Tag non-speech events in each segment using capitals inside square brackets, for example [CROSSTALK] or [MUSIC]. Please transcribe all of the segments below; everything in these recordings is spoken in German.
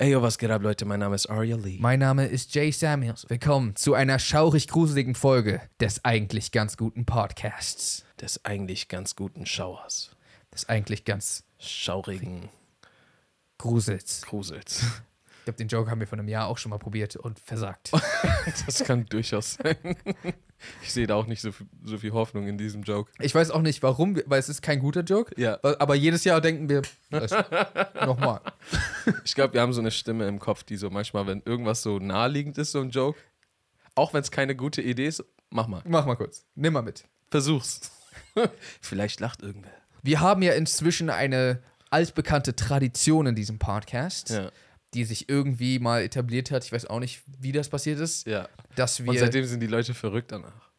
Ey, yo, was geht ab, Leute? Mein Name ist Arya Lee. Mein Name ist Jay Samuels. Willkommen zu einer schaurig gruseligen Folge des eigentlich ganz guten Podcasts. Des eigentlich ganz guten Schauers. Des eigentlich ganz Schaurigen Grusels. Grusels. [LAUGHS] Ich glaube, den Joke haben wir vor einem Jahr auch schon mal probiert und versagt. [LAUGHS] Das kann durchaus sein. Ich sehe da auch nicht so viel, so viel Hoffnung in diesem Joke. Ich weiß auch nicht warum, weil es ist kein guter Joke. Ja. Aber jedes Jahr denken wir, [LAUGHS] nochmal. Ich glaube, wir haben so eine Stimme im Kopf, die so manchmal, wenn irgendwas so naheliegend ist, so ein Joke, auch wenn es keine gute Idee ist, mach mal. Mach mal kurz. Nimm mal mit. Versuch's. [LAUGHS] Vielleicht lacht irgendwer. Wir haben ja inzwischen eine altbekannte Tradition in diesem Podcast, Ja. Die sich irgendwie mal etabliert hat. Ich weiß auch nicht, wie das passiert ist. Ja. Dass Und wir. seitdem sind die Leute verrückt danach.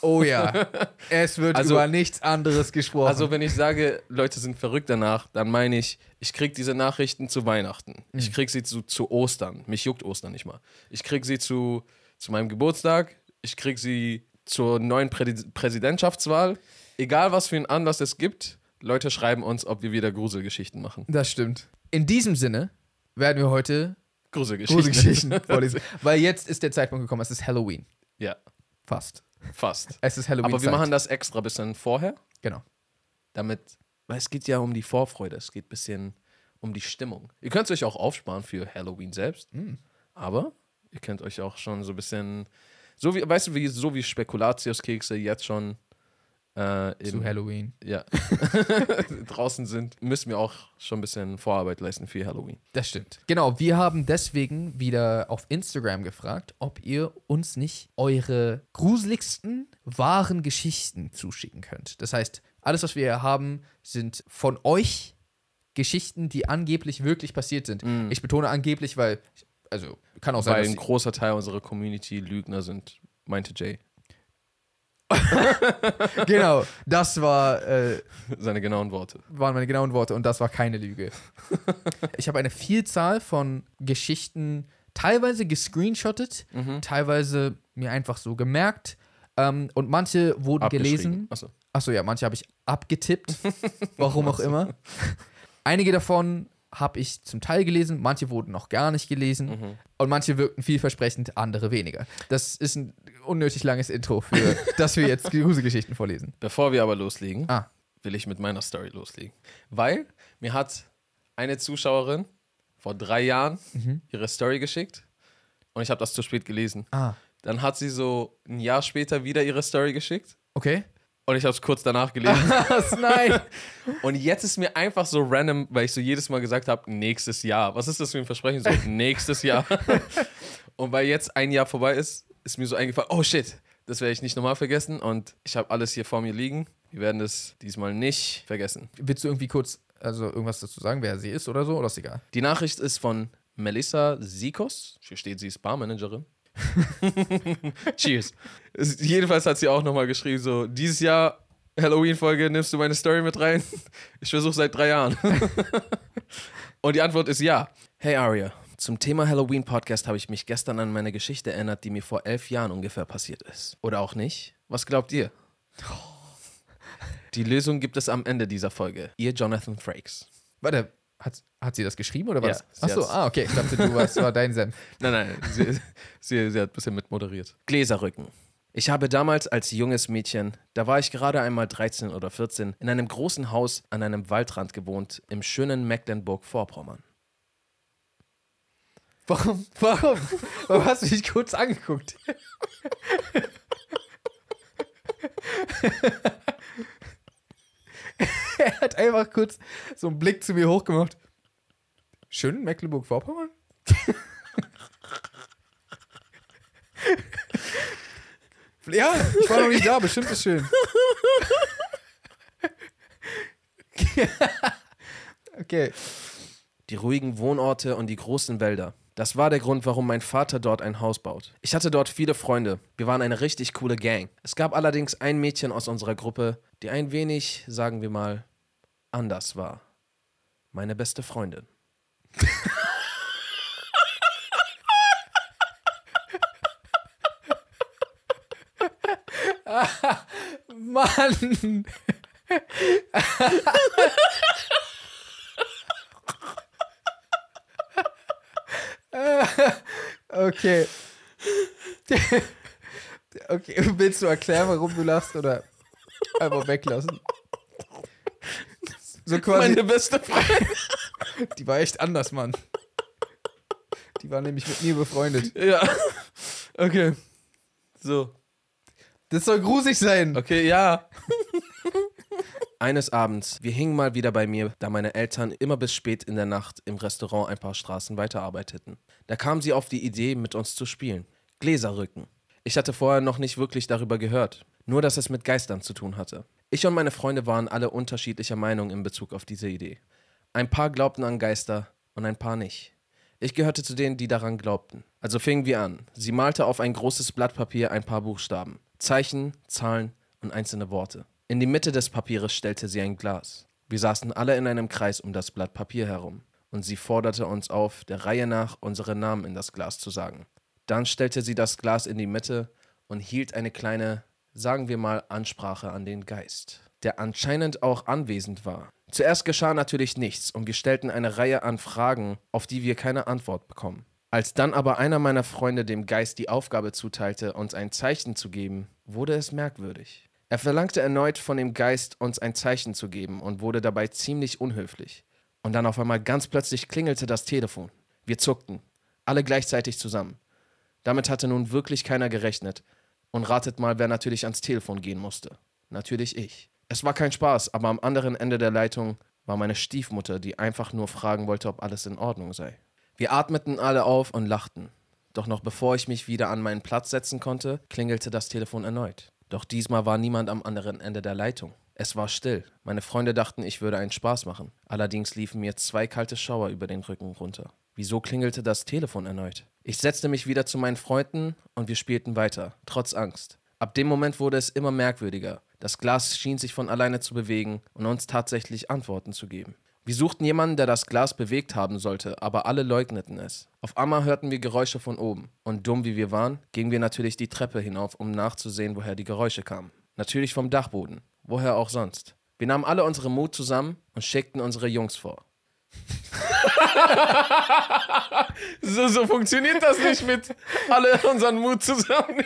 Oh ja. [LAUGHS] Es wird Also- über nichts anderes gesprochen. Also, wenn ich sage, Leute sind verrückt danach, dann meine ich, ich krieg diese Nachrichten zu Weihnachten. Ich krieg sie zu, zu Ostern. Mich juckt Ostern nicht mal. Ich krieg sie zu, zu meinem Geburtstag. Ich krieg sie zur neuen Prä Präsidentschaftswahl. Egal, was für einen Anlass es gibt, Leute schreiben uns, ob wir wieder Gruselgeschichten machen. Das stimmt. In diesem Sinne werden wir heute Gruselgeschichten. Gruselgeschichten [LAUGHS] vorlesen. Weil jetzt ist der Zeitpunkt gekommen, es ist Halloween. Ja, Fast. fast. Es ist Halloween. Aber wir machen das extra ein bisschen vorher, Genau. damit, weil es geht ja um die Vorfreude, es geht ein bisschen um die Stimmung. Ihr könnt es euch auch aufsparen für Halloween selbst, aber ihr könnt euch auch schon so ein bisschen, so wie, weißt du, wie, so wie Spekulatiuskekse jetzt schon äh, Zu Halloween. ja, [LAUGHS] [LAUGHS] draußen sind, müssen wir auch schon ein bisschen Vorarbeit leisten für Halloween. Das stimmt. Genau, wir haben deswegen wieder auf Instagram gefragt, ob ihr uns nicht eure gruseligsten wahren Geschichten zuschicken könnt. Das heißt, alles, was wir hier haben, sind von euch Geschichten, die angeblich wirklich passiert sind. Ich betone angeblich, weil, also kann auch sein, Weil ein großer Teil unserer Community Lügner sind, meinte Jay. [LAUGHS] genau, das war äh, Seine genauen Worte. waren meine genauen Worte und das war keine Lüge. [LAUGHS] ich habe eine Vielzahl von Geschichten teilweise gescreenshottet, Mhm. teilweise mir einfach so gemerkt ähm, und manche wurden gelesen. Achso. Achso, ja, manche habe ich abgetippt, [LAUGHS] warum auch immer. Einige davon habe ich zum Teil gelesen, manche wurden noch gar nicht gelesen Mhm. und manche wirkten vielversprechend, andere weniger. Das ist ein unnötig langes Intro, für [LAUGHS] dass wir jetzt Gruselgeschichten vorlesen. Bevor wir aber loslegen, Ah. will ich mit meiner Story loslegen. Weil mir hat eine Zuschauerin vor drei Jahren ihre Story geschickt und ich habe das zu spät gelesen. Ah, Dann hat sie so ein Jahr später wieder ihre Story geschickt okay. Und ich habe es kurz danach gelesen. [LAUGHS] Nein. und jetzt ist mir einfach so random, weil ich so jedes Mal gesagt habe, nächstes Jahr. Was ist das für ein Versprechen? So, [LAUGHS] nächstes Jahr. und weil jetzt ein Jahr vorbei ist, ist mir so eingefallen, oh shit, das werde ich nicht nochmal vergessen und ich habe alles hier vor mir liegen. Wir werden das diesmal nicht vergessen. Willst du irgendwie kurz also irgendwas dazu sagen, wer sie ist oder so? Oder ist egal? Die Nachricht ist von Melissa Sikos. Hier steht, sie ist Barmanagerin. [LAUGHS] Cheers. Es, jedenfalls hat sie auch nochmal geschrieben, so, dieses Jahr Halloween-Folge, nimmst du meine Story mit rein? Ich versuche seit drei Jahren. [LAUGHS] Und die Antwort ist ja. Hey Aria, zum Thema Halloween-Podcast habe ich mich gestern an meine Geschichte erinnert, die mir vor elf Jahren ungefähr passiert ist. Oder auch nicht? Was glaubt ihr? Die Lösung gibt es am Ende dieser Folge. Ihr Jonathan Frakes. Warte, hat, hat sie das geschrieben oder Ja, was? sie Achso, hat's. ah, okay. Ich dachte, du warst, war dein Senf. [LAUGHS] Nein, nein, sie, sie, sie hat ein bisschen mitmoderiert. Gläserrücken. Ich habe damals als junges Mädchen, da war ich gerade einmal 13 oder 14, in einem großen Haus an einem Waldrand gewohnt, im schönen Mecklenburg-Vorpommern. Warum? Warum? Warum hast du mich kurz angeguckt? [LAUGHS] [LAUGHS] er hat einfach kurz so einen Blick zu mir hochgemacht. Schön Mecklenburg-Vorpommern? [LAUGHS] ja, ich war noch nicht da, bestimmt ist schön. [LAUGHS] okay. Die ruhigen Wohnorte und die großen Wälder. Das war der Grund, warum mein Vater dort ein Haus baut. Ich hatte dort viele Freunde. Wir waren eine richtig coole Gang. Es gab allerdings ein Mädchen aus unserer Gruppe, die ein wenig, sagen wir mal, anders war. Meine beste Freundin. [LAUGHS] Mann! [LAUGHS] [LAUGHS] Okay. [LAUGHS] okay, willst du erklären, warum du lachst oder einfach weglassen? So quasi, Meine beste Freundin. [LAUGHS] die war echt anders, Mann. Die war nämlich mit mir befreundet. Ja. Okay. So. Das soll grusig sein. Okay, ja. Eines Abends, wir hingen mal wieder bei mir, da meine Eltern immer bis spät in der Nacht im Restaurant ein paar Straßen weiterarbeiteten. Da kamen sie auf die Idee, mit uns zu spielen. Gläserrücken. Ich hatte vorher noch nicht wirklich darüber gehört, nur dass es mit Geistern zu tun hatte. Ich und meine Freunde waren alle unterschiedlicher Meinung in Bezug auf diese Idee. Ein paar glaubten an Geister und ein paar nicht. Ich gehörte zu denen, die daran glaubten. Also fingen wir an. Sie malte auf ein großes Blatt Papier ein paar Buchstaben, Zeichen, Zahlen und einzelne Worte. In die Mitte des Papieres stellte sie ein Glas. Wir saßen alle in einem Kreis um das Blatt Papier herum und sie forderte uns auf, der Reihe nach unsere Namen in das Glas zu sagen. Dann stellte sie das Glas in die Mitte und hielt eine kleine, sagen wir mal, Ansprache an den Geist, der anscheinend auch anwesend war. Zuerst geschah natürlich nichts und wir stellten eine Reihe an Fragen, auf die wir keine Antwort bekommen. Als dann aber einer meiner Freunde dem Geist die Aufgabe zuteilte, uns ein Zeichen zu geben, wurde es merkwürdig. Er verlangte erneut von dem Geist, uns ein Zeichen zu geben und wurde dabei ziemlich unhöflich. Und dann auf einmal ganz plötzlich klingelte das Telefon. Wir zuckten, alle gleichzeitig zusammen. Damit hatte nun wirklich keiner gerechnet. Und ratet mal, wer natürlich ans Telefon gehen musste. Natürlich ich. Es war kein Spaß, aber am anderen Ende der Leitung war meine Stiefmutter, die einfach nur fragen wollte, ob alles in Ordnung sei. Wir atmeten alle auf und lachten. Doch noch bevor ich mich wieder an meinen Platz setzen konnte, klingelte das Telefon erneut. Doch diesmal war niemand am anderen Ende der Leitung. Es war still. Meine Freunde dachten, ich würde einen Spaß machen. Allerdings liefen mir zwei kalte Schauer über den Rücken runter. Wieso klingelte das Telefon erneut? Ich setzte mich wieder zu meinen Freunden und wir spielten weiter, trotz Angst. Ab dem Moment wurde es immer merkwürdiger. Das Glas schien sich von alleine zu bewegen und uns tatsächlich Antworten zu geben. Wir suchten jemanden, der das Glas bewegt haben sollte, aber alle leugneten es. Auf einmal hörten wir Geräusche von oben. Und dumm wie wir waren, gingen wir natürlich die Treppe hinauf, um nachzusehen, woher die Geräusche kamen. Natürlich vom Dachboden. Woher auch sonst. Wir nahmen alle unsere Mut zusammen und schickten unsere Jungs vor. [LAUGHS] so, so funktioniert das nicht mit alle unseren Mut zusammen.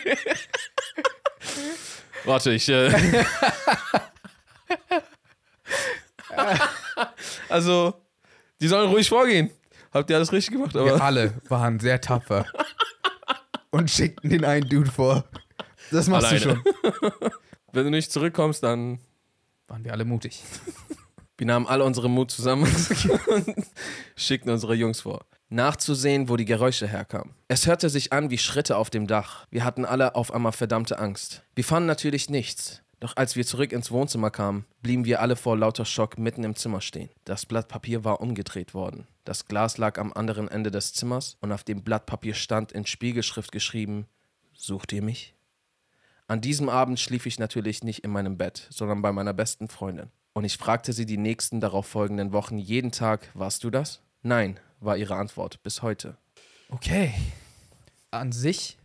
Warte, ich. Äh [LAUGHS] [LAUGHS] [LAUGHS] also, die sollen ruhig vorgehen. Habt ihr alles richtig gemacht, aber. Wir alle waren sehr tapfer. Und schickten den einen Dude vor. Das machst Alleine. du schon. [LAUGHS] Wenn du nicht zurückkommst, dann. Waren wir alle mutig. Wir nahmen alle unseren Mut zusammen und [LAUGHS] schickten unsere Jungs vor. Nachzusehen, wo die Geräusche herkamen. Es hörte sich an wie Schritte auf dem Dach. Wir hatten alle auf einmal verdammte Angst. Wir fanden natürlich nichts. Doch als wir zurück ins Wohnzimmer kamen, blieben wir alle vor lauter Schock mitten im Zimmer stehen. Das Blatt Papier war umgedreht worden. Das Glas lag am anderen Ende des Zimmers und auf dem Blatt Papier stand in Spiegelschrift geschrieben: Sucht ihr mich? An diesem Abend schlief ich natürlich nicht in meinem Bett, sondern bei meiner besten Freundin. Und ich fragte sie die nächsten darauf folgenden Wochen jeden Tag: Warst du das? Nein, war ihre Antwort bis heute. Okay. An sich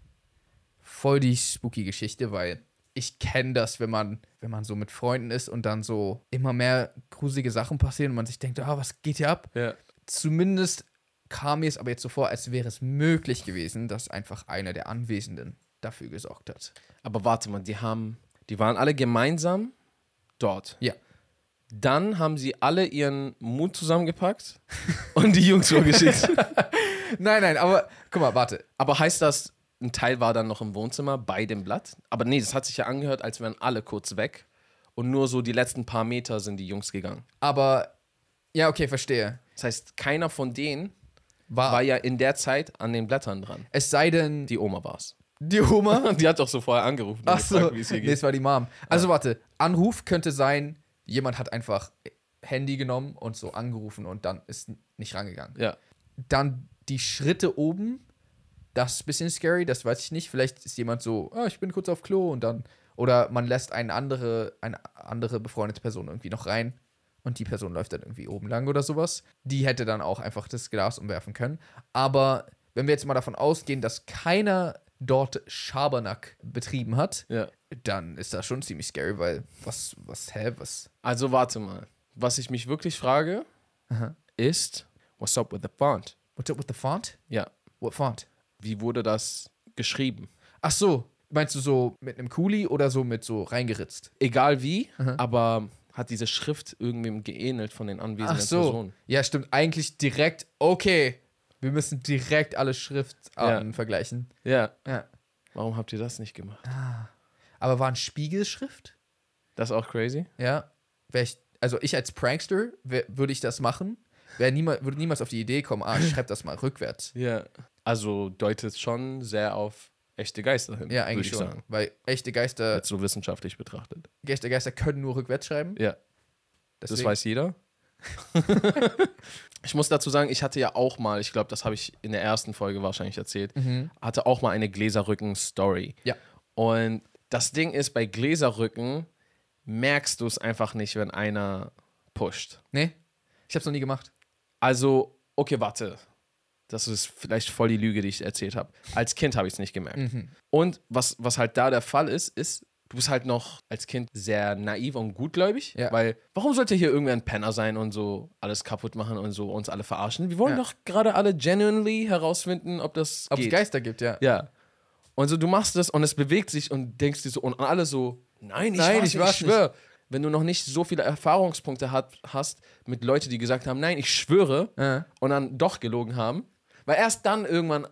voll die spooky Geschichte, weil ich kenne das, wenn man, wenn man so mit Freunden ist und dann so immer mehr gruselige Sachen passieren und man sich denkt, ah, was geht hier ab? Ja. Zumindest kam mir es aber jetzt so vor, als wäre es möglich gewesen, dass einfach einer der Anwesenden dafür gesorgt hat. Aber warte mal, die haben, die waren alle gemeinsam dort. Ja. Dann haben sie alle ihren Mut zusammengepackt [LAUGHS] und die Jungs vorgeschickt. [LAUGHS] Nein, nein, aber guck mal, warte. Aber heißt das, ein Teil war dann noch im Wohnzimmer bei dem Blatt? Aber nee, das hat sich ja angehört, als wären alle kurz weg. Und nur so die letzten paar Meter sind die Jungs gegangen. Aber, ja, okay, verstehe. Das heißt, keiner von denen War, war ja in der Zeit an den Blättern dran. es sei denn, Die Oma war's. die Oma. [LAUGHS] Die hat doch so vorher angerufen Ach so, gefragt, wie es hier nee, geht. es war die Mom. Also warte, Anruf könnte sein, jemand hat einfach Handy genommen und so angerufen und dann ist nicht rangegangen. Ja. Dann die Schritte oben, das ist ein bisschen scary, das weiß ich nicht. Vielleicht ist jemand so, ah, ich bin kurz auf Klo und dann, oder man lässt eine andere, eine andere befreundete Person irgendwie noch rein und die Person läuft dann irgendwie oben lang oder sowas. Die hätte dann auch einfach das Glas umwerfen können. Aber wenn wir jetzt mal davon ausgehen, dass keiner dort Schabernack betrieben hat, ja. dann ist das schon ziemlich scary, weil was, was, hä, was? Also warte mal. Was ich mich wirklich frage, Aha. ist, what's up with the font? What's up with the font? Ja. What font? Wie wurde das geschrieben? Ach so, meinst du so mit einem Kuli oder so mit so reingeritzt? Egal wie, aber hat diese Schrift irgendwem geähnelt von den anwesenden Ach so. Personen. Ja, stimmt. Eigentlich direkt, okay. Wir müssen direkt alle Schriftarten vergleichen. Ja. Ja. Warum habt ihr das nicht gemacht? Aber war ein Spiegelschrift? Das ist auch crazy. Ja. Ich, also ich als Prankster wär- würde ich das machen. Wär niemals, würde niemals auf die Idee kommen, ah, ich schreib das mal rückwärts. Ja. Also deutet schon sehr auf echte Geister hin. Ja, eigentlich schon. Sagen. Weil echte Geister, Jetzt so wissenschaftlich betrachtet. echte Geister können nur rückwärts schreiben. Ja. Das Deswegen- weiß jeder. [LAUGHS] ich muss dazu sagen, ich hatte ja auch mal, ich glaube, das habe ich in der ersten Folge wahrscheinlich erzählt, hatte auch mal eine Gläserrücken-Story. Ja. Und das Ding ist, bei Gläserrücken merkst du es einfach nicht, wenn einer pusht. Nee, ich hab's noch nie gemacht. Also, okay, warte. Das ist vielleicht voll die Lüge, die ich erzählt habe. Als Kind habe ich es nicht gemerkt. Mhm. Und was, was halt da der Fall ist, ist, du bist halt noch als Kind sehr naiv und gutgläubig. Ja. Weil, warum sollte hier irgendwer ein Penner sein und so alles kaputt machen und so uns alle verarschen? Wir wollen Ja. doch gerade alle genuinely herausfinden, ob das Ob es. Geister gibt, ja. Ja. Und so, du machst das und es bewegt sich und denkst dir so, und alle so, nein, ich Nein, war's ich war's ich schwöre. Wenn du noch nicht so viele Erfahrungspunkte hat, hast mit Leuten, die gesagt haben, nein, ich schwöre, Ja. und dann doch gelogen haben, weil erst dann irgendwann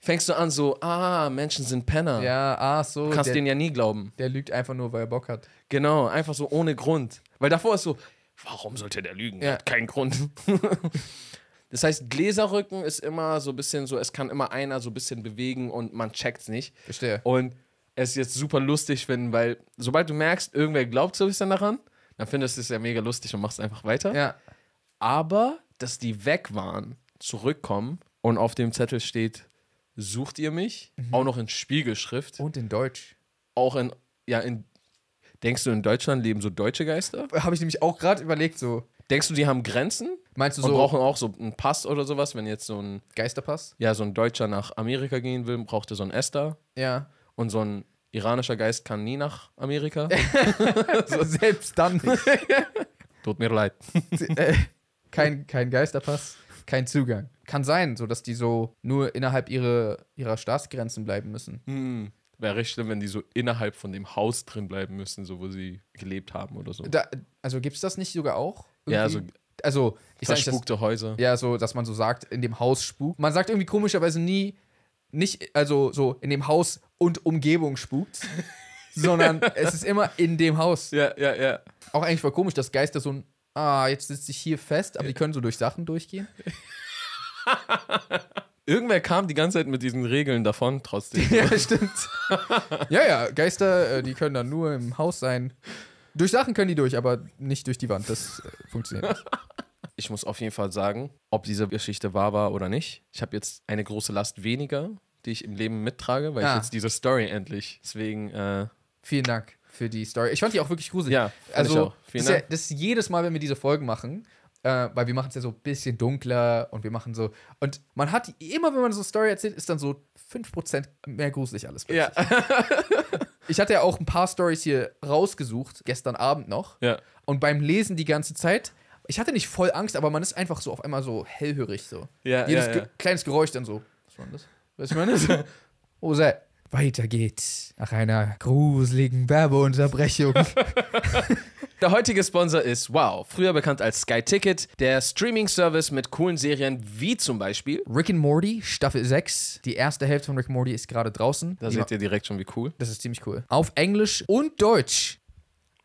fängst du an so, ah, Menschen sind Penner. Ja, ah, so. Du kannst der, denen ja nie glauben. der lügt einfach nur, weil er Bock hat. Genau, einfach so ohne Grund. Weil davor ist so, warum sollte der lügen? Ja. Hat keinen Grund. [LAUGHS] das heißt, Gläserrücken ist immer so ein bisschen so, es kann immer einer so ein bisschen bewegen und man checkt's nicht. Verstehe. Und es ist jetzt super lustig finden, weil sobald du merkst, irgendwer glaubt so ein bisschen daran, dann findest du es ja mega lustig und machst einfach weiter. Ja. Aber, dass die weg waren, zurückkommen und auf dem Zettel steht, sucht ihr mich? Auch noch in Spiegelschrift. Und in Deutsch. Auch in, ja, in, denkst du, in Deutschland leben so deutsche Geister? Habe ich nämlich auch gerade überlegt, so. Denkst du, die haben Grenzen? Meinst du Und so brauchen auch so einen Pass oder sowas? Wenn jetzt so ein, Geisterpass? ja, so ein Deutscher nach Amerika gehen will, braucht er so ein Esther. Ja. Und so ein iranischer Geist kann nie nach Amerika. [LAUGHS] so selbst dann nicht. Tut mir leid. [LAUGHS] äh, kein, kein Geisterpass, kein Zugang. Kann sein, so dass die so nur innerhalb ihre, ihrer Staatsgrenzen bleiben müssen. Hm. Wäre richtig schlimm, wenn die so innerhalb von dem Haus drin bleiben müssen, so wo sie gelebt haben oder so. Da, also gibt es das nicht sogar auch? Ja, Irgendwie? also ich sag nicht, dass, Verspukte Häuser. ja, so, dass man so sagt, in dem Haus spukt. Man sagt irgendwie komischerweise nie, nicht, also so in dem Haus und Umgebung spukt, [LAUGHS] sondern es ist immer in dem Haus. Ja, ja, ja. Auch eigentlich voll komisch, dass Geister so ein, ah, jetzt sitze ich hier fest, aber die können so durch Sachen durchgehen. [LAUGHS] Irgendwer kam die ganze Zeit mit diesen Regeln davon, trotzdem. [LAUGHS] Ja, stimmt. ja, ja, Geister, äh, die können dann nur im Haus sein. Durch Sachen können die durch, aber nicht durch die Wand. Das äh, funktioniert nicht. [LAUGHS] Ich muss auf jeden Fall sagen, ob diese Geschichte wahr war oder nicht. Ich habe jetzt eine große Last weniger, die ich im Leben mittrage, weil Ah. ich jetzt diese Story endlich. Deswegen, äh, Vielen Dank für die Story. Ich fand die auch wirklich gruselig. ja, also, das ja, das ist jedes Mal, wenn wir diese Folgen machen, äh, weil wir machen es ja so ein bisschen dunkler und wir machen so. Und man hat immer, wenn man so eine Story erzählt, ist dann so 5% mehr gruselig alles. Ja, [LAUGHS] Ich hatte ja auch ein paar Stories hier rausgesucht, gestern Abend noch. ja. Und beim Lesen die ganze Zeit, ich hatte nicht voll Angst, aber man ist einfach so auf einmal so hellhörig so. Ja, Jedes ja, Ge ja. kleines Geräusch dann so. Was war denn das? Was ich meine? [LAUGHS] oh, sei. Weiter geht's nach einer gruseligen Werbeunterbrechung. [LAUGHS] Der heutige Sponsor ist Wow, früher bekannt als Sky Ticket, der Streaming-Service mit coolen Serien wie zum Beispiel. Rick and Morty, Staffel 6. Die erste Hälfte von Rick and Morty ist gerade draußen. Da seht ihr direkt schon, wie cool. das ist ziemlich cool. Auf Englisch und Deutsch.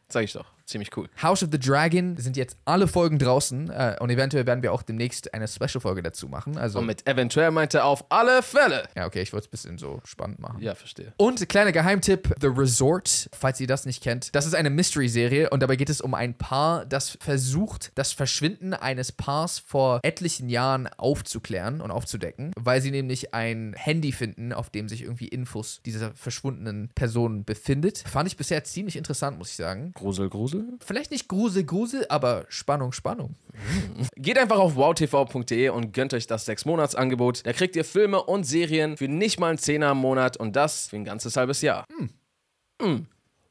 Sag ich doch. Ziemlich cool. House of the Dragon sind jetzt alle Folgen draußen äh, und eventuell werden wir auch demnächst eine Special-Folge dazu machen. Also, Und mit eventuell meinte er auf alle Fälle. ja, okay, ich wollte es ein bisschen so spannend machen. Ja, verstehe. Und kleiner Geheimtipp: The Resort, falls ihr das nicht kennt. Das ist eine Mystery-Serie und dabei geht es um ein Paar, das versucht, das Verschwinden eines Paars vor etlichen Jahren aufzuklären und aufzudecken, weil sie nämlich ein Handy finden, auf dem sich irgendwie Infos dieser verschwundenen Person befindet. Fand ich bisher ziemlich interessant, muss ich sagen. Grusel, Grusel. Vielleicht nicht Grusel, Grusel, aber Spannung, Spannung. [LAUGHS] Geht einfach auf wowtv.de und gönnt euch das 6-Monats-Angebot. Da kriegt ihr Filme und Serien für nicht mal einen Zehner im Monat und das für ein ganzes halbes Jahr.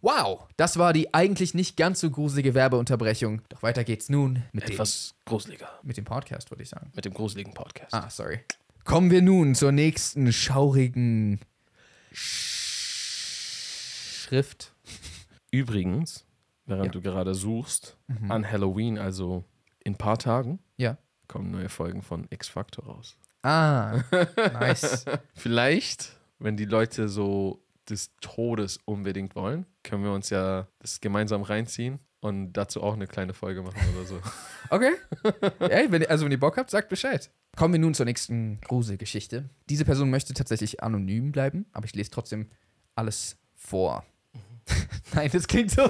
Wow, das war die eigentlich nicht ganz so gruselige Werbeunterbrechung. Doch weiter geht's nun mit dem, Etwas gruseliger. mit dem Podcast, würde ich sagen. Mit dem gruseligen Podcast. Ah, sorry. Kommen wir nun zur nächsten schaurigen Schrift. Übrigens, während Ja. du gerade suchst, an Halloween, also in ein paar Tagen, Ja. kommen neue Folgen von X-Factor raus. Ah, [LAUGHS] nice. Vielleicht, wenn die Leute so des Todes unbedingt wollen, können wir uns ja das gemeinsam reinziehen und dazu auch eine kleine Folge machen oder so. [LAUGHS] Okay. Ey, wenn, also wenn ihr Bock habt, sagt Bescheid. Kommen wir nun zur nächsten Gruselgeschichte. Diese Person möchte tatsächlich anonym bleiben, aber ich lese trotzdem alles vor. [LAUGHS] Nein, das klingt so.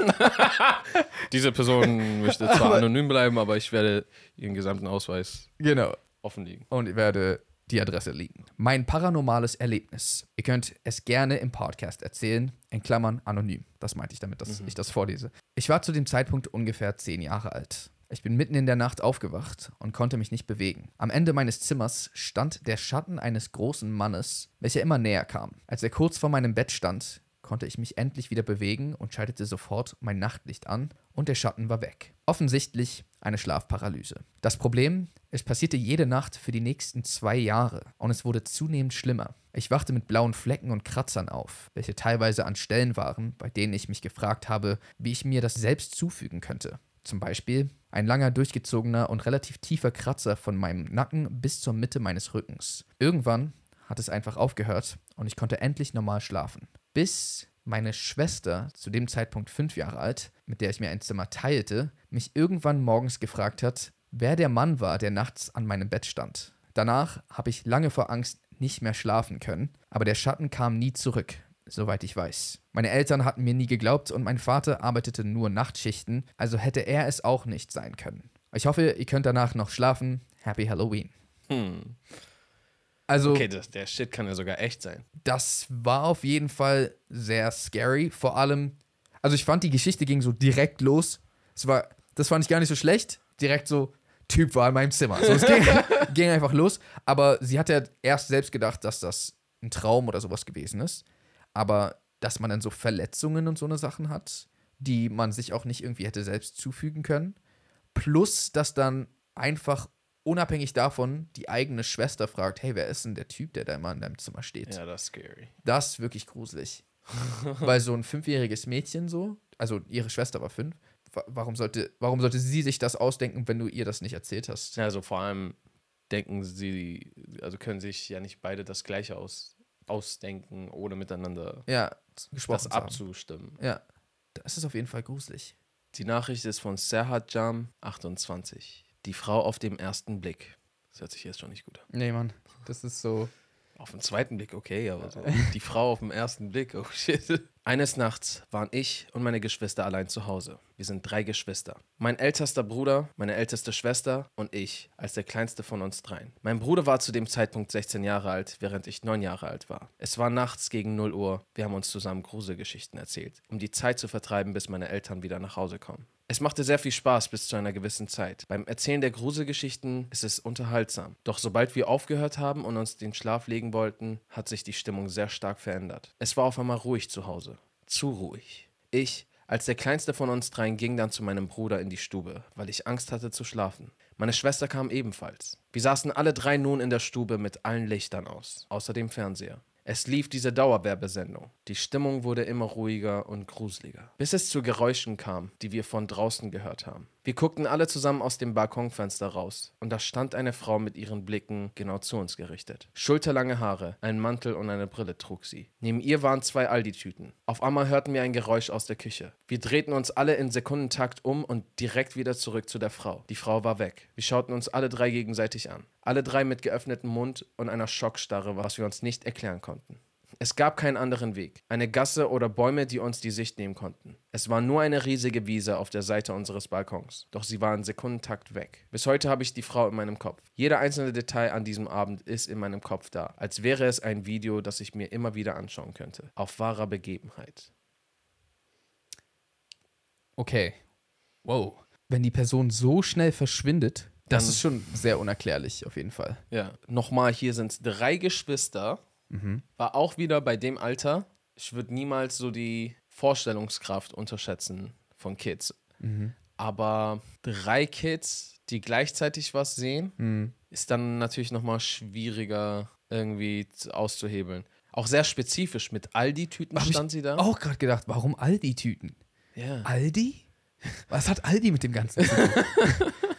[LAUGHS] Diese Person möchte zwar Aber- anonym bleiben, aber ich werde ihren gesamten Ausweis genau. offenlegen. Und ich werde die Adresse liegen. Mein paranormales Erlebnis. Ihr könnt es gerne im Podcast erzählen, in Klammern anonym. Das meinte ich damit, dass ich das vorlese. Ich war zu dem Zeitpunkt ungefähr zehn Jahre alt. Ich bin mitten in der Nacht aufgewacht und konnte mich nicht bewegen. Am Ende meines Zimmers stand der Schatten eines großen Mannes, welcher immer näher kam. Als er kurz vor meinem Bett stand, konnte ich mich endlich wieder bewegen und schaltete sofort mein Nachtlicht an und der Schatten war weg. Offensichtlich eine Schlafparalyse. Das Problem, es passierte jede Nacht für die nächsten zwei Jahre und es wurde zunehmend schlimmer. Ich wachte mit blauen Flecken und Kratzern auf, welche teilweise an Stellen waren, bei denen ich mich gefragt habe, wie ich mir das selbst zufügen könnte. Zum Beispiel ein langer, durchgezogener und relativ tiefer Kratzer von meinem Nacken bis zur Mitte meines Rückens. Irgendwann hat es einfach aufgehört und ich konnte endlich normal schlafen. Bis meine Schwester, zu dem Zeitpunkt fünf Jahre alt, mit der ich mir ein Zimmer teilte, mich irgendwann morgens gefragt hat, wer der Mann war, der nachts an meinem Bett stand. Danach habe ich lange vor Angst nicht mehr schlafen können, aber der Schatten kam nie zurück, soweit ich weiß. Meine Eltern hatten mir nie geglaubt und mein Vater arbeitete nur Nachtschichten, also hätte er es auch nicht sein können. Ich hoffe, ihr könnt danach noch schlafen. Happy Halloween. Hm. Also, Okay, das, der Shit kann ja sogar echt sein. das war auf jeden Fall sehr scary. Vor allem, also ich fand die Geschichte ging so direkt los. Es war, das fand ich gar nicht so schlecht. Direkt so, Typ war in meinem Zimmer. So, es ging, [LAUGHS] ging einfach los. Aber sie hat ja erst selbst gedacht, dass das ein Traum oder sowas gewesen ist. Aber dass man dann so Verletzungen und so eine Sachen hat, die man sich auch nicht irgendwie hätte selbst zufügen können. Plus, dass dann einfach unabhängig davon die eigene Schwester fragt, hey, wer ist denn der Typ, der da immer in deinem Zimmer steht? Ja, das ist scary. Das ist wirklich gruselig. [LAUGHS] Weil so ein fünfjähriges Mädchen so, also ihre Schwester war fünf, wa- warum sollte, warum sollte sie sich das ausdenken, wenn du ihr das nicht erzählt hast? Ja, also vor allem denken sie, also können sich ja nicht beide das Gleiche aus, ausdenken, ohne miteinander Ja, das abzustimmen. Ja, das ist auf jeden Fall gruselig. Die Nachricht ist von Serhat Jam, 28. Die Frau auf dem ersten Blick. Das hört sich jetzt schon nicht gut an. Nee, Mann, das ist so. Auf den zweiten Blick, okay, aber so. [LAUGHS] die Frau auf dem ersten Blick, oh shit. Eines Nachts waren ich und meine Geschwister allein zu Hause. Wir sind drei Geschwister. Mein ältester Bruder, meine älteste Schwester und ich als der kleinste von uns dreien. Mein Bruder war zu dem Zeitpunkt 16 Jahre alt, während ich 9 Jahre alt war. Es war nachts gegen 0 Uhr. Wir haben uns zusammen Gruselgeschichten erzählt, um die Zeit zu vertreiben, bis meine Eltern wieder nach Hause kommen. Es machte sehr viel Spaß bis zu einer gewissen Zeit. Beim Erzählen der Gruselgeschichten ist es unterhaltsam. Doch sobald wir aufgehört haben und uns den Schlaf legen wollten, hat sich die Stimmung sehr stark verändert. Es war auf einmal ruhig zu Hause. Zu ruhig. Ich, als der kleinste von uns dreien, ging dann zu meinem Bruder in die Stube, weil ich Angst hatte zu schlafen. Meine Schwester kam ebenfalls. Wir saßen alle drei nun in der Stube mit allen Lichtern aus, außer dem Fernseher. Es lief diese Dauerwerbesendung. Die Stimmung wurde immer ruhiger und gruseliger, bis es zu Geräuschen kam, die wir von draußen gehört haben. Wir guckten alle zusammen aus dem Balkonfenster raus und da stand eine Frau mit ihren Blicken genau zu uns gerichtet. Schulterlange Haare, einen Mantel und eine Brille trug sie. Neben ihr waren zwei Aldi-Tüten. Auf einmal hörten wir ein Geräusch aus der Küche. Wir drehten uns alle in Sekundentakt um und direkt wieder zurück zu der Frau. Die Frau war weg. Wir schauten uns alle drei gegenseitig an. Alle drei mit geöffnetem Mund und einer Schockstarre, was wir uns nicht erklären konnten. Es gab keinen anderen Weg, eine Gasse oder Bäume, die uns die Sicht nehmen konnten. Es war nur eine riesige Wiese auf der Seite unseres Balkons, doch sie war in Sekundentakt weg. Bis heute habe ich die Frau in meinem Kopf. Jeder einzelne Detail an diesem Abend ist in meinem Kopf da, als wäre es ein Video, das ich mir immer wieder anschauen könnte. Auf wahrer Begebenheit. Okay. Wow. Wenn die Person so schnell verschwindet, das Dann- ist schon sehr unerklärlich, auf jeden Fall. Ja, nochmal, hier sind es drei Geschwister. War auch wieder bei dem Alter. Ich würde niemals so die Vorstellungskraft unterschätzen von Kids. Aber drei Kids, die gleichzeitig was sehen, ist dann natürlich nochmal schwieriger irgendwie auszuhebeln. Auch sehr spezifisch. Mit Aldi-Tüten stand sie da. Auch gerade gedacht, warum Aldi-Tüten? Ja. Aldi? Was hat Aldi mit dem Ganzen zu tun? [LAUGHS]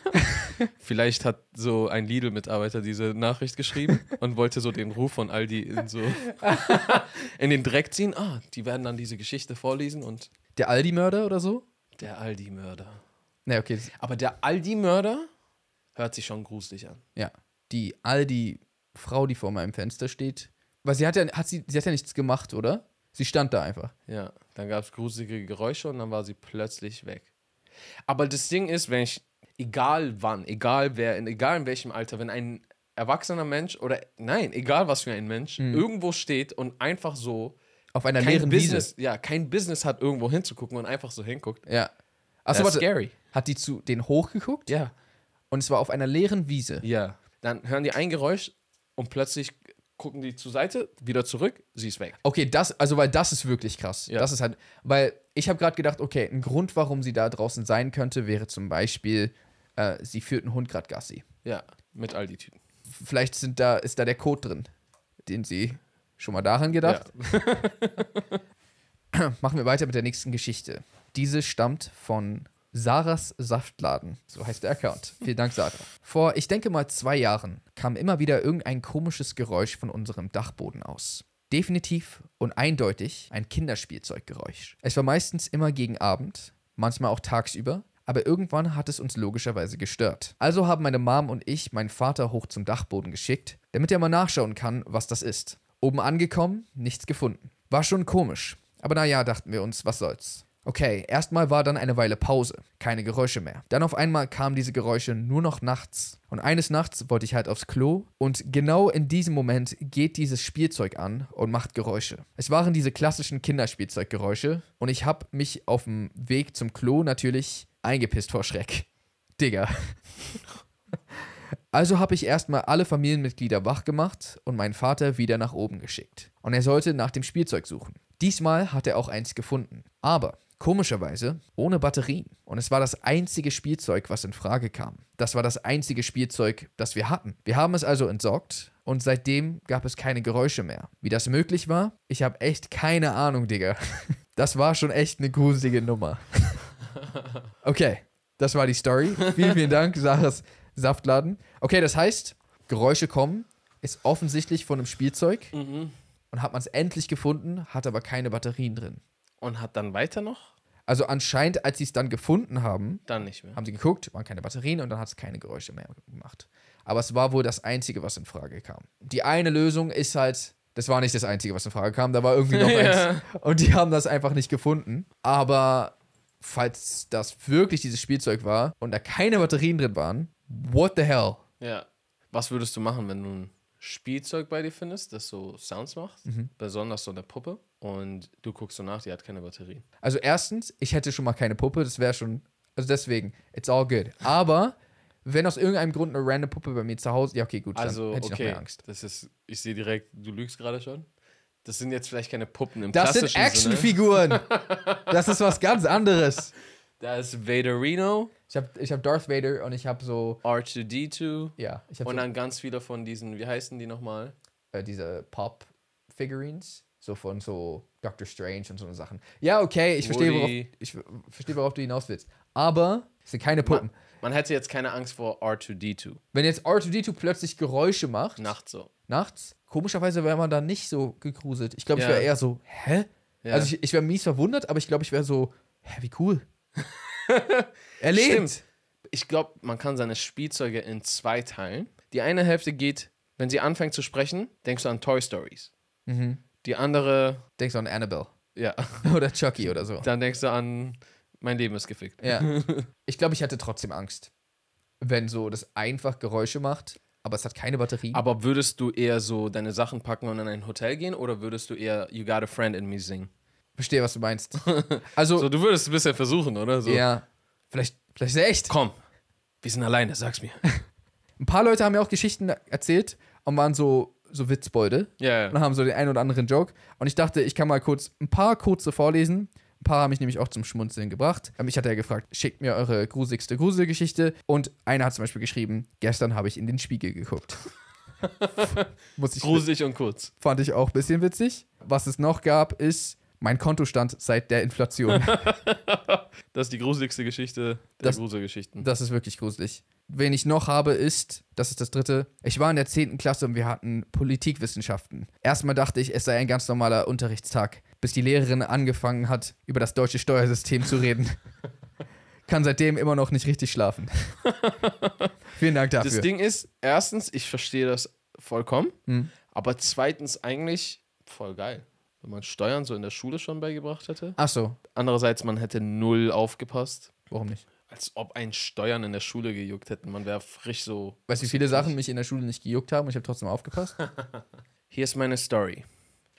Vielleicht hat so ein Lidl-Mitarbeiter diese Nachricht geschrieben und wollte so den Ruf von Aldi in so in den Dreck ziehen. Ah, die werden dann diese Geschichte vorlesen und Der Aldi-Mörder oder so? der Aldi-Mörder. Ne, okay. Aber der Aldi-Mörder hört sich schon gruselig an. Ja. Die Aldi-Frau, die vor meinem Fenster steht. Weil sie hat ja, hat sie, sie hat ja nichts gemacht, oder? Sie stand da einfach. Ja, dann gab es gruselige Geräusche und dann war sie plötzlich weg. Aber das Ding ist, wenn ich, egal wann, egal wer, in, egal in welchem Alter, wenn ein erwachsener Mensch oder nein, egal was für ein Mensch, irgendwo steht und einfach so Auf einer leeren Business, ja, kein Business hat, irgendwo hinzugucken und einfach so hinguckt. Wiese. Ja. Achso, warte. scary. Hat die zu den hochgeguckt? Ja. Und es war auf einer leeren Wiese. Ja. Dann hören die ein Geräusch und plötzlich gucken die zur Seite, wieder zurück, sie ist weg. Okay, das, also weil das ist wirklich krass. Ja. Das ist halt, weil ich habe gerade gedacht, okay, ein Grund, warum sie da draußen sein könnte, wäre zum Beispiel, äh, sie führt einen Hund gerade Gassi. Ja, mit all die Tüten. Vielleicht sind da, ist da der Code drin, den sie schon mal daran gedacht. [LAUGHS] Machen wir weiter mit der nächsten Geschichte. Diese stammt von Sarahs Saftladen. So heißt der Account. Vielen Dank, Sarah. Vor, ich denke mal, zwei Jahren kam immer wieder irgendein komisches Geräusch von unserem Dachboden aus. Definitiv und eindeutig ein Kinderspielzeuggeräusch. Es war meistens immer gegen Abend, manchmal auch tagsüber, aber irgendwann hat es uns logischerweise gestört. Also haben meine Mom und ich meinen Vater hoch zum Dachboden geschickt, damit er mal nachschauen kann, was das ist. Oben angekommen, nichts gefunden. War schon komisch, aber naja, dachten wir uns, was soll's. Okay, erstmal war dann eine Weile Pause, keine Geräusche mehr. Dann auf einmal kamen diese Geräusche nur noch nachts. Und eines Nachts wollte ich halt aufs Klo und genau in diesem Moment geht dieses Spielzeug an und macht Geräusche. Es waren diese klassischen Kinderspielzeuggeräusche und ich habe mich auf dem Weg zum Klo natürlich eingepisst vor Schreck. Digga. Also habe ich erstmal alle Familienmitglieder wach gemacht und meinen Vater wieder nach oben geschickt. Und er sollte nach dem Spielzeug suchen. Diesmal hat er auch eins gefunden. Aber komischerweise ohne Batterien. Und es war das einzige Spielzeug, was in Frage kam. Das war das einzige Spielzeug, das wir hatten. Wir haben es also entsorgt und seitdem gab es keine Geräusche mehr. Wie das möglich war? Ich habe echt keine Ahnung, Digga. [LAUGHS] Das war schon echt eine gruselige Nummer. [LAUGHS] Okay, das war die Story. Vielen, vielen Dank, Sarahs Saftladen. Okay, das heißt, Geräusche kommen, ist offensichtlich von einem Spielzeug Mhm. und hat man es endlich gefunden, hat aber keine Batterien drin. Und hat dann weiter noch? Also anscheinend, als sie es dann gefunden haben, Dann nicht mehr. haben sie geguckt, waren keine Batterien und dann hat es keine Geräusche mehr gemacht. Aber es war wohl das Einzige, was in Frage kam. Die eine Lösung ist halt, das war nicht das Einzige, was in Frage kam, da war irgendwie noch [LAUGHS] Ja. eins. Und die haben das einfach nicht gefunden. Aber falls das wirklich dieses Spielzeug war und da keine Batterien drin waren, what the hell? Ja. Was würdest du machen, wenn du ein Spielzeug bei dir findest, das so Sounds macht? Besonders so eine Puppe. Und du guckst so nach, die hat keine Batterien. Also erstens, ich hätte schon mal keine Puppe, das wäre schon, also deswegen, it's all good. Aber wenn aus irgendeinem Grund eine random Puppe bei mir zu Hause, ja okay, gut, dann Also, hätte ich noch okay. mehr Angst. Das ist, ich sehe direkt, du lügst gerade schon. Das sind jetzt vielleicht keine Puppen im Das sind. Actionfiguren. [LAUGHS] das ist was ganz anderes. Da ist Vaderino, Ich habe ich hab Darth Vader und ich habe so, R2D2 ja, ich habe und so, dann ganz viele von diesen, wie heißen die nochmal? äh, diese Pop-Figurines, so von so Doctor Strange und so eine Sachen. Ja, okay, ich verstehe, worauf, ich verstehe, worauf du hinaus willst. Aber es sind keine Puppen. Man hätte jetzt keine Angst vor R2D2. Wenn jetzt R2D2 plötzlich Geräusche macht, Nachts so. Nachts, komischerweise wäre man da nicht so gegruselt. Ich glaube, ich Ja. wäre eher so, hä? Ja. Also ich, ich wäre mies verwundert, aber ich glaube, ich wäre so, hä, wie cool. [LAUGHS] er lebt. Stimmt. Ich glaube, man kann seine Spielzeuge in zwei teilen. Die eine Hälfte geht, wenn sie anfängt zu sprechen, denkst du an Toy Stories. Mhm. Die andere, Denkst du an Annabelle ja, [LAUGHS] oder Chucky oder so. dann denkst du an mein Leben ist gefickt. Ja. [LAUGHS] Ich glaube, ich hätte trotzdem Angst, wenn so das einfach Geräusche macht, aber es hat keine Batterie. Aber würdest du eher so deine Sachen packen und in ein Hotel gehen oder würdest du eher You Got a Friend in Me singen? Verstehe, was du meinst. [LAUGHS] Also, So, du würdest ein bisschen versuchen, oder? So. ja, vielleicht, vielleicht ist er echt. Komm, wir sind alleine, sag's mir. [LAUGHS] Ein paar Leute haben mir auch Geschichten erzählt und waren so, so Witzbolde. Ja, und ja. haben so den einen oder anderen Joke. Und ich dachte, ich kann mal kurz ein paar kurze vorlesen. Ein paar haben mich nämlich auch zum Schmunzeln gebracht. Ähm, Ich hatte ja gefragt, schickt mir eure gruseligste Gruselgeschichte. Und einer hat zum Beispiel geschrieben, gestern habe ich in den Spiegel geguckt. [LAUGHS] Muss ich, Gruselig und kurz. fand ich auch ein bisschen witzig. Was es noch gab, ist mein Kontostand seit der Inflation. [LAUGHS] Das ist die gruseligste Geschichte der Das- Gruselgeschichten. Das ist wirklich gruselig. Wen ich noch habe, ist, das ist das dritte, ich war in der 10. Klasse und wir hatten Politikwissenschaften. Erstmal dachte ich, es sei ein ganz normaler Unterrichtstag, bis die Lehrerin angefangen hat, über das deutsche Steuersystem zu reden. [LAUGHS] Kann seitdem immer noch nicht richtig schlafen. [LAUGHS] Vielen Dank dafür. Das Ding ist, erstens, ich verstehe das vollkommen, Hm. aber zweitens eigentlich voll geil. Wenn man Steuern so in der Schule schon beigebracht hätte. Ach so, Andererseits, man hätte null aufgepasst. warum nicht? Als ob ein Steuern in der Schule gejuckt hätten. Man wäre frisch so. Weißt du, wie viele Sachen mich in der Schule nicht gejuckt haben und ich habe trotzdem aufgepasst? [LAUGHS] Hier ist meine Story.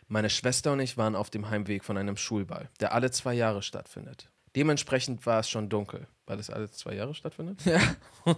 Meine Schwester und ich waren auf dem Heimweg von einem Schulball, der alle zwei Jahre stattfindet. Dementsprechend war es schon dunkel, weil es alle zwei Jahre stattfindet. ja. [LAUGHS]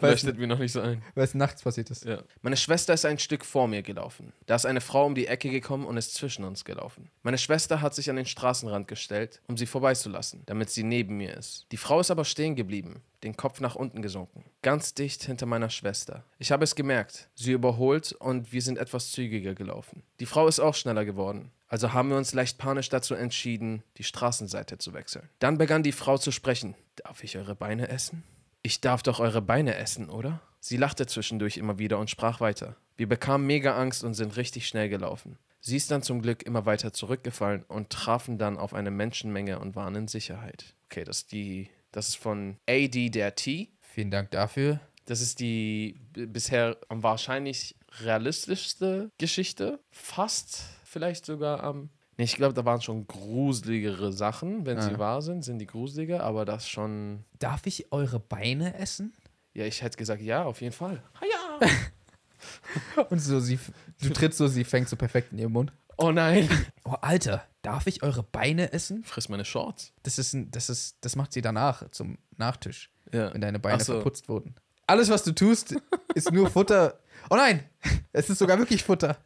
Leuchtet [LAUGHS] mir noch nicht so ein. Weil es nachts passiert ist. Ja. Meine Schwester ist ein Stück vor mir gelaufen. Da ist eine Frau um die Ecke gekommen und ist zwischen uns gelaufen. Meine Schwester hat sich an den Straßenrand gestellt, um sie vorbeizulassen, damit sie neben mir ist. Die Frau ist aber stehen geblieben, den Kopf nach unten gesunken, ganz dicht hinter meiner Schwester. Ich habe es gemerkt, sie überholt und wir sind etwas zügiger gelaufen. Die Frau ist auch schneller geworden. Also haben wir uns leicht panisch dazu entschieden, die Straßenseite zu wechseln. Dann begann die Frau zu sprechen. Darf ich eure Beine essen? Ich darf doch eure Beine essen, oder? Sie lachte zwischendurch immer wieder und sprach weiter. Wir bekamen mega Angst und sind richtig schnell gelaufen. Sie ist dann zum Glück immer weiter zurückgefallen und trafen dann auf eine Menschenmenge und waren in Sicherheit. Okay, das ist die. Das ist von AD der T. Vielen Dank dafür. Das ist die bisher am wahrscheinlich realistischste Geschichte. Fast vielleicht sogar am. Nee, ich glaube, da waren schon gruseligere Sachen. Wenn sie Ah. wahr sind, sind die gruseliger, aber das schon. Darf ich eure Beine essen? Ja, ich hätte gesagt, ja, auf jeden Fall. [LAUGHS] Und so, sie, du trittst so, sie fängt so perfekt in ihren Mund. Oh nein. [LAUGHS] Oh, Alter, darf ich eure Beine essen? Friss meine Shorts. Das ist, ein, das ist, das macht sie danach zum Nachtisch, Ja. wenn deine Beine so. verputzt wurden. Alles, was du tust, ist nur Futter. Oh nein, [LAUGHS] es ist sogar wirklich Futter.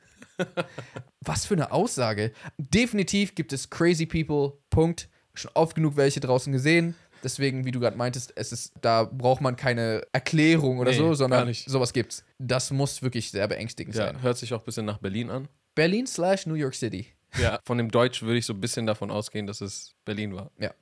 Was für eine Aussage. Definitiv gibt es crazy people. Punkt. Schon oft genug welche draußen gesehen. Deswegen, wie du gerade meintest, es ist, da braucht man keine Erklärung oder Nee, so, sondern sowas gibt's. Das muss wirklich sehr beängstigend Ja, sein. hört sich auch ein bisschen nach Berlin an. Berlin slash New York City. Ja. Von dem Deutsch würde ich so ein bisschen davon ausgehen, dass es Berlin war. Ja.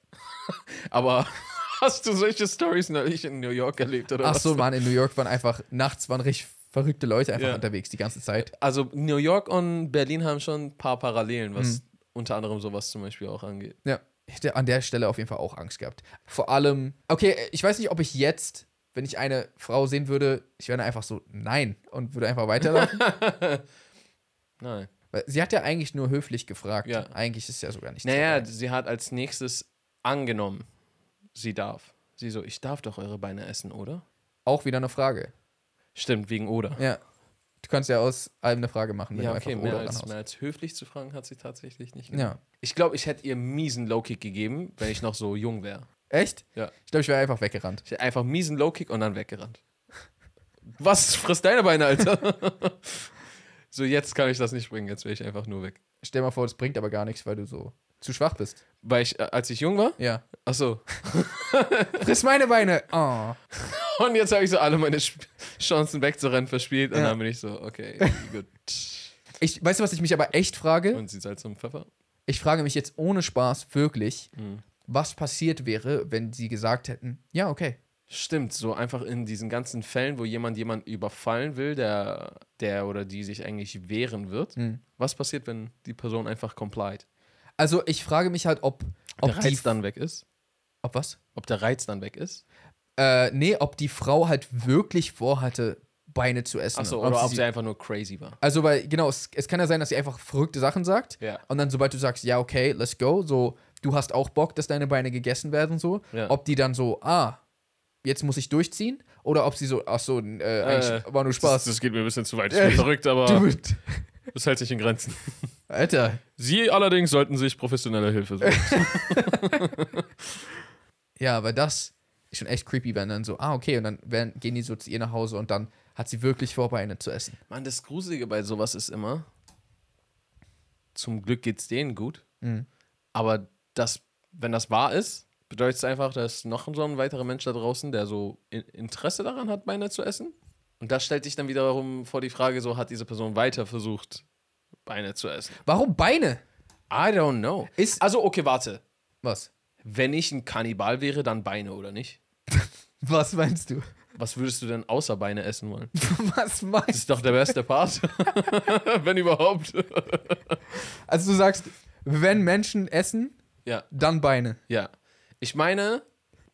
[LAUGHS] Aber [LAUGHS] hast du solche Stories neulich in New York erlebt oder Ach was? so, Mann, in New York waren einfach, nachts waren richtig verrückte Leute einfach Ja. unterwegs die ganze Zeit. Also New York und Berlin haben schon ein paar Parallelen, was Mhm. unter anderem sowas zum Beispiel auch angeht. Ja. Ich hätte an der Stelle auf jeden Fall auch Angst gehabt. Vor allem, okay, ich weiß nicht, ob ich jetzt, wenn ich eine Frau sehen würde, ich wäre einfach so, nein, und würde einfach weiterlaufen. [LAUGHS] Nein. Sie hat ja eigentlich nur höflich gefragt. Ja. Eigentlich ist es ja sogar nicht Naja, dabei. sie hat als nächstes angenommen, sie darf. Sie so, ich darf doch eure Beine essen, oder? Auch wieder eine Frage. Stimmt, wegen oder. Ja. Du kannst ja aus allem eine Frage machen, wenn Ja, du okay, einfach mehr oder als, mehr als höflich zu fragen hat sie tatsächlich nicht gemacht. Ja. Ich glaube, ich hätte ihr miesen Low-Kick gegeben, wenn ich noch so jung wäre. Echt? Ja. Ich glaube, ich wäre einfach weggerannt. Ich hätte einfach miesen Low-Kick und dann weggerannt. Was? Frisst deine Beine, Alter? [LAUGHS] so, jetzt kann ich das nicht bringen, jetzt wäre ich einfach nur weg. Stell mal vor, das bringt aber gar nichts, weil du so zu schwach bist. Weil ich, äh, als ich jung war? Ja. Achso. [LAUGHS] Friss meine Beine! Oh. [LAUGHS] Und jetzt habe ich so alle meine Chancen wegzurennen verspielt und Ja. dann bin ich so, okay, [LAUGHS] gut. Ich, weißt du, was ich mich aber echt frage? Und sie Salz und Pfeffer. Ich frage mich jetzt ohne Spaß wirklich, Mhm. was passiert wäre, wenn sie gesagt hätten, ja, okay. Stimmt, so einfach in diesen ganzen Fällen, wo jemand jemand überfallen will, der, der oder die sich eigentlich wehren wird. Mhm. Was passiert, wenn die Person einfach complied? Also ich frage mich halt, ob, ob der. Reiz dann weg ist? Ob was? Ob der Reiz dann weg ist? Äh, nee, ob die Frau halt wirklich vorhatte, Beine zu essen. Achso, oder ob sie- sie einfach nur crazy war. Also, weil, genau, es, es kann ja sein, dass sie einfach verrückte Sachen sagt. Ja. Und dann, sobald du sagst, ja, okay, let's go, so, du hast auch Bock, dass deine Beine gegessen werden, so, Ja. ob die dann so, ah, jetzt muss ich durchziehen, oder ob sie so, ach so, äh, eigentlich war nur Spaß. Das, geht mir ein bisschen zu weit. Ich bin [LAUGHS] verrückt, aber [LAUGHS] das hält sich in Grenzen. [LAUGHS] Alter. Sie allerdings sollten sich professionelle Hilfe suchen. Ja, aber das ist schon echt creepy, wenn dann so, ah, okay, und dann werden, gehen die so zu ihr nach Hause und dann hat sie wirklich vor, Beine zu essen. Mann, das Gruselige bei sowas ist immer, zum Glück geht's denen gut, Mhm. Aber das, wenn das wahr ist, bedeutet es einfach, dass noch so ein weiterer Mensch da draußen, der so in Interesse daran hat, Beine zu essen. Und das stellt sich dann wiederum vor die Frage, so hat diese Person weiter versucht, Beine zu essen. Warum Beine? I don't know. Ist- also, okay, warte. Was? Wenn ich ein Kannibal wäre, dann Beine, oder nicht? [LAUGHS] Was meinst du? Was würdest du denn außer Beine essen wollen? [LAUGHS] Was Das meinst ist doch der beste Part. [LAUGHS] Wenn überhaupt. du? Also du sagst, wenn Menschen essen, ja, dann Beine. ja. Ich meine,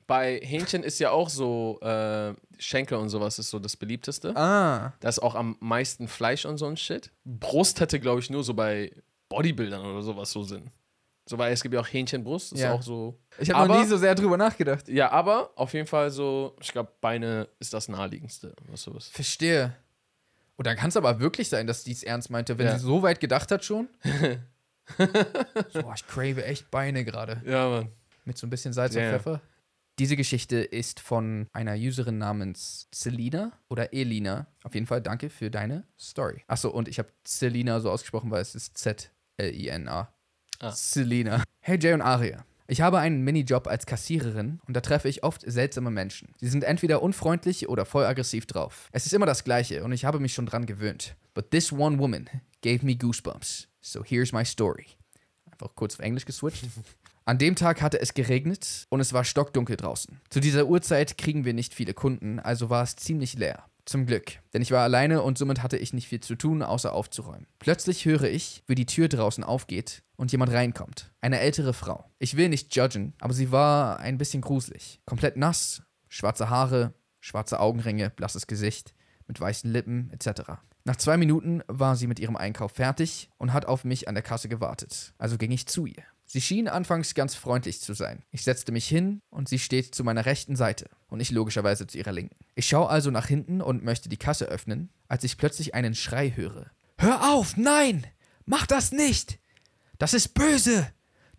bei Hähnchen ist ja auch so, äh, Schenkel und sowas ist so das beliebteste. Ah. Da ist auch am meisten Fleisch und so ein Shit. Brust hätte, glaube ich, nur so bei Bodybuildern oder sowas so Sinn. So, weil es gibt ja auch Hähnchenbrust, ist Ja. auch so. Ich habe noch nie so sehr drüber nachgedacht. Ja, aber auf jeden Fall so, ich glaube, Beine ist das naheliegendste, was sowas. Verstehe. Und dann kann es aber wirklich sein, dass die es ernst meinte, wenn Ja. sie so weit gedacht hat schon. so, [LAUGHS] boah, ich crave echt Beine gerade. Ja, Mann. Mit so ein bisschen Salz Ja, und. Pfeffer. Diese Geschichte ist von einer Userin namens Selina oder Elina. Auf jeden Fall danke für deine Story. Achso, und ich habe Selina so ausgesprochen, weil es ist Z-L-I-N-A. Ah. Selina. Hey Jay und Aria. Ich habe einen Minijob als Kassiererin und da treffe ich oft seltsame Menschen. Sie sind entweder unfreundlich oder voll aggressiv drauf. Es ist immer das Gleiche und ich habe mich schon dran gewöhnt. But this one woman gave me goosebumps. So here's my story. Einfach kurz auf Englisch geswitcht. [LAUGHS] An dem Tag hatte es geregnet und es war stockdunkel draußen. Zu dieser Uhrzeit kriegen wir nicht viele Kunden, also war es ziemlich leer. Zum Glück, denn ich war alleine und somit hatte ich nicht viel zu tun, außer aufzuräumen. Plötzlich höre ich, wie die Tür draußen aufgeht und jemand reinkommt. Eine ältere Frau. Ich will nicht judgen, aber sie war ein bisschen gruselig. Komplett nass, schwarze Haare, schwarze Augenringe, blasses Gesicht, mit weißen Lippen etc. Nach zwei Minuten war sie mit ihrem Einkauf fertig und hat auf mich an der Kasse gewartet. Also ging ich zu ihr. Sie schien anfangs ganz freundlich zu sein. Ich setzte mich hin und sie steht zu meiner rechten Seite und ich logischerweise zu ihrer linken. Ich schaue also nach hinten und möchte die Kasse öffnen, als ich plötzlich einen Schrei höre. Hör auf, nein! Mach das nicht! Das ist böse!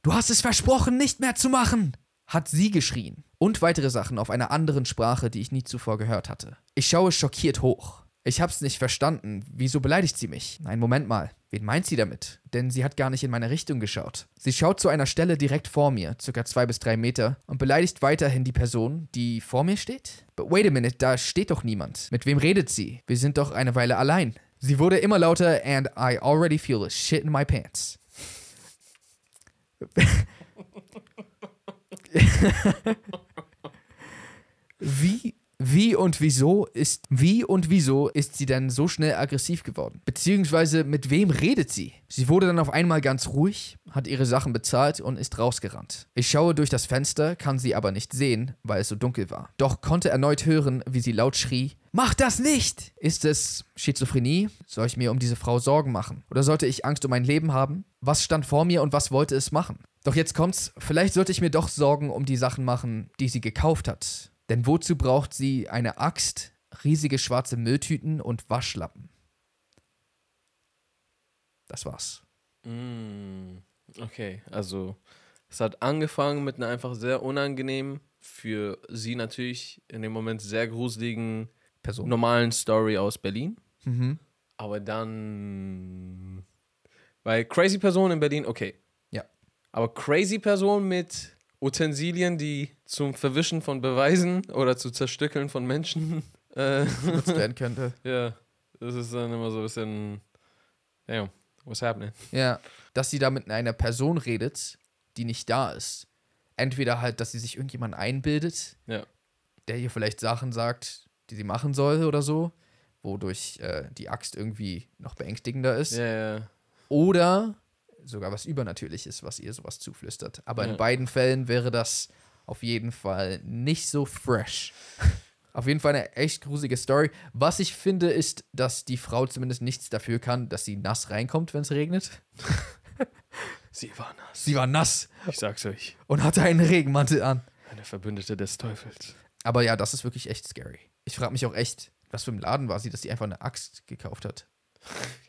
Du hast es versprochen, nicht mehr zu machen! Hat sie geschrien. Und weitere Sachen auf einer anderen Sprache, die ich nie zuvor gehört hatte. Ich schaue schockiert hoch. Ich hab's nicht verstanden. Wieso beleidigt sie mich? Nein, Moment mal. Wen meint sie damit? Denn sie hat gar nicht in meine Richtung geschaut. Sie schaut zu einer Stelle direkt vor mir, circa zwei bis drei Meter, und beleidigt weiterhin die Person, die vor mir steht. But wait a minute, da steht doch niemand. Mit wem redet sie? Wir sind doch eine Weile allein. Sie wurde immer lauter and I already feel a shit in my pants. [LAUGHS] Wie, wie und wieso ist, wie und wieso ist sie denn so schnell aggressiv geworden? Beziehungsweise mit wem redet sie? Sie wurde dann auf einmal ganz ruhig, hat ihre Sachen bezahlt und ist rausgerannt. Ich schaue durch das Fenster, kann sie aber nicht sehen, weil es so dunkel war. Doch konnte erneut hören, wie sie laut schrie, Mach das nicht! Ist es Schizophrenie? Soll ich mir um diese Frau Sorgen machen? Oder sollte ich Angst um mein Leben haben? Was stand vor mir und was wollte es machen? Doch jetzt kommt's, vielleicht sollte ich mir doch Sorgen um die Sachen machen, die sie gekauft hat. Denn wozu braucht sie eine Axt, riesige schwarze Mülltüten und Waschlappen? Das war's. Mm, okay, also es hat angefangen mit einer einfach sehr unangenehmen, für sie natürlich in dem Moment sehr gruseligen, Person. normalen Story aus Berlin. Mhm. Aber dann. Weil Crazy Person in Berlin, okay. Ja. Aber Crazy Person mit Utensilien, die zum Verwischen von Beweisen oder zu Zerstückeln von Menschen. [LAUGHS] Äh, Benutzt werden [LAUGHS] könnte. ja, das ist dann immer so ein bisschen. Damn, what's happening? Ja. Dass sie da mit einer Person redet, die nicht da ist. Entweder halt, dass sie sich irgendjemand einbildet, Ja. der ihr vielleicht Sachen sagt, die sie machen soll oder so, wodurch äh, die Axt irgendwie noch beängstigender ist. Ja, ja. Oder sogar was Übernatürliches, was ihr sowas zuflüstert. Aber Ja. in beiden Fällen wäre das auf jeden Fall nicht so fresh. [LAUGHS] auf jeden Fall eine echt gruselige Story. Was ich finde, ist, dass die Frau zumindest nichts dafür kann, dass sie nass reinkommt, wenn es regnet. [LAUGHS] Sie war nass. Sie war nass Ich sag's euch. und hatte einen Regenmantel an. Eine Verbündete des Teufels. Aber ja, das ist wirklich echt scary. Ich frage mich auch echt, was für ein Laden war sie, dass sie einfach eine Axt gekauft hat.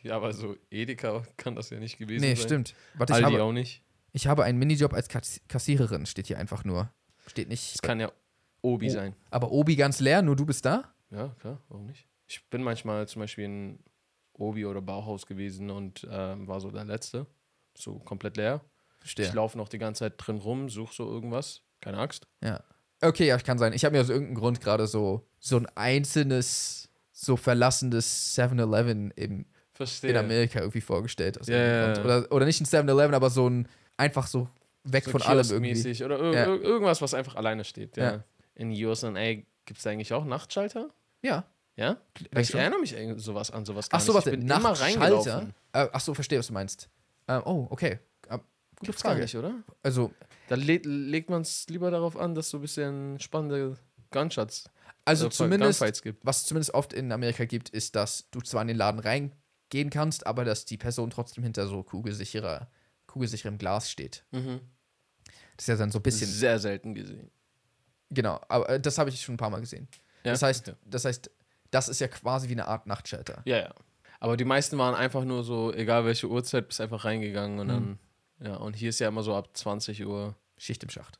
Ja, aber so Edeka kann das ja nicht gewesen Nee, sein. stimmt. Warte, ich Aldi habe, auch nicht. ich habe einen Minijob als Kass Kassiererin, steht hier einfach nur. Steht nicht. Es kann ja Obi Oh. sein. Aber Obi ganz leer, nur du bist da? Ja, klar, warum nicht? Ich bin manchmal zum Beispiel in Obi oder Bauhaus gewesen und ähm, war so der Letzte. So komplett leer. Verstehe. Ich laufe noch die ganze Zeit drin rum, suche so irgendwas. Keine Axt. Ja. Okay, ja, kann sein. Ich habe mir aus irgendeinem Grund gerade so, so ein einzelnes, so verlassenes 7-Eleven im Verstehe. in Amerika irgendwie vorgestellt. Ja, Grund. ja. Oder, oder nicht ein 7-Eleven, aber so ein einfach so weg so von allem irgendwie. Oder ir Ja. ir irgendwas, was einfach alleine steht. Ja. Ja. In USA gibt es eigentlich auch Nachtschalter? Ja. Ja? Ich erinnere mich sowas an sowas gar Ach so, warte, Ich bin Nachtschalter? Äh, ach so, verstehe, was du meinst. Ähm, oh, okay. Äh, gute Gibt's gar Frage. nicht, oder? Also, Da le legt man es lieber darauf an, dass so ein bisschen spannende Gunshots, also äh, zumindest, was es zumindest oft in Amerika gibt, ist, dass du zwar in den Laden reingehen kannst, aber dass die Person trotzdem hinter so kugelsicherer, kugelsicherem Glas steht. Mhm. Das ist ja dann so ein bisschen, Sehr selten gesehen. genau, aber äh, das habe ich schon ein paar Mal gesehen. Ja? Das heißt, Okay. das heißt, das ist ja quasi wie eine Art Nachtshelter. Ja, ja. Aber die meisten waren einfach nur so, egal welche Uhrzeit, bist einfach reingegangen Mhm. und dann, ja, und hier ist ja immer so ab 20 Uhr. Schicht im Schacht.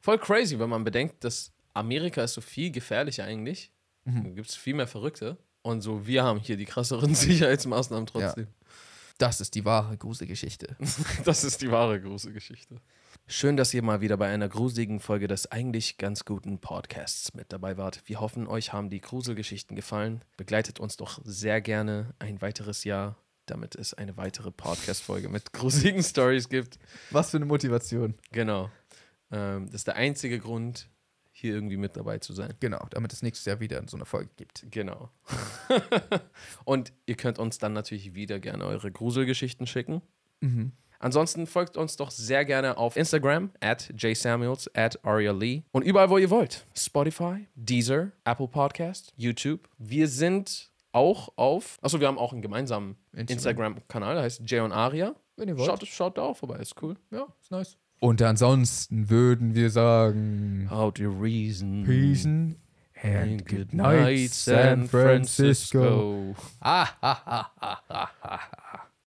Voll crazy, wenn man bedenkt, dass Amerika ist so viel gefährlicher eigentlich. Mhm. Da gibt es viel mehr Verrückte. Und so, wir haben hier die krasseren [LAUGHS] Sicherheitsmaßnahmen trotzdem. Das ist die wahre Gruselgeschichte. [LAUGHS] Das ist die wahre große Geschichte. Schön, dass ihr mal wieder bei einer gruseligen Folge des eigentlich ganz guten Podcasts mit dabei wart. Wir hoffen, euch haben die Gruselgeschichten gefallen. Begleitet uns doch sehr gerne ein weiteres Jahr, damit es eine weitere Podcast-Folge mit [LAUGHS] gruseligen Stories gibt. Was für eine Motivation. Genau. Ähm, das ist der einzige Grund, hier irgendwie mit dabei zu sein. Genau, damit es nächstes Jahr wieder so eine Folge gibt. Genau. [LAUGHS] Und ihr könnt uns dann natürlich wieder gerne eure Gruselgeschichten schicken. Mhm. Ansonsten folgt uns doch sehr gerne auf Instagram at jsamuels at Aria Lee und überall, wo ihr wollt. Spotify, Deezer, Apple Podcast, YouTube. Wir sind auch auf, achso, wir haben auch einen gemeinsamen Instagram. Instagram-Kanal, der heißt Jay und Aria. Wenn ihr wollt. Schaut, schaut da auch vorbei, ist cool. Ja, ist nice. Und ansonsten würden wir sagen: How to reason. Peace and good night, San Francisco. Ah, ha, ha, ha, ha.